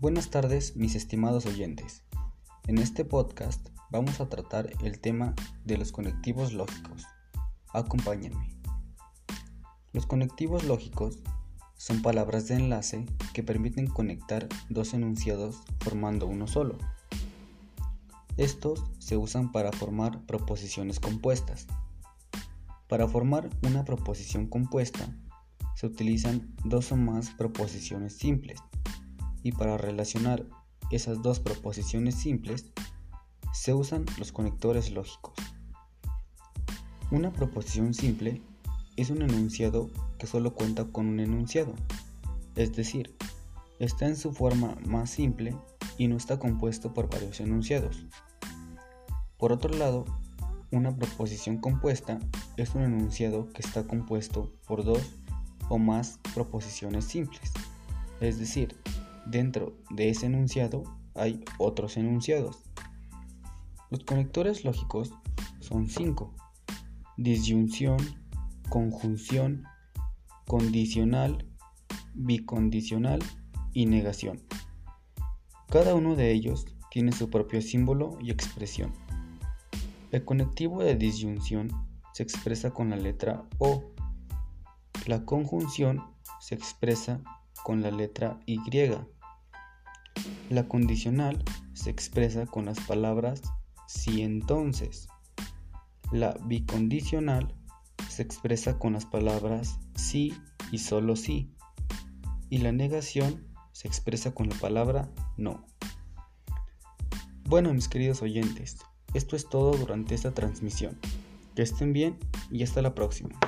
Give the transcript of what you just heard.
Buenas tardes mis estimados oyentes. En este podcast vamos a tratar el tema de los conectivos lógicos. Acompáñenme. Los conectivos lógicos son palabras de enlace que permiten conectar dos enunciados formando uno solo. Estos se usan para formar proposiciones compuestas. Para formar una proposición compuesta se utilizan dos o más proposiciones simples y para relacionar esas dos proposiciones simples se usan los conectores lógicos. Una proposición simple es un enunciado que solo cuenta con un enunciado, es decir, está en su forma más simple y no está compuesto por varios enunciados. Por otro lado, una proposición compuesta es un enunciado que está compuesto por dos o más proposiciones simples, es decir, Dentro de ese enunciado hay otros enunciados. Los conectores lógicos son cinco. Disyunción, conjunción, condicional, bicondicional y negación. Cada uno de ellos tiene su propio símbolo y expresión. El conectivo de disyunción se expresa con la letra O. La conjunción se expresa con la letra Y. La condicional se expresa con las palabras si entonces. La bicondicional se expresa con las palabras sí y solo sí. Y la negación se expresa con la palabra no. Bueno, mis queridos oyentes, esto es todo durante esta transmisión. Que estén bien y hasta la próxima.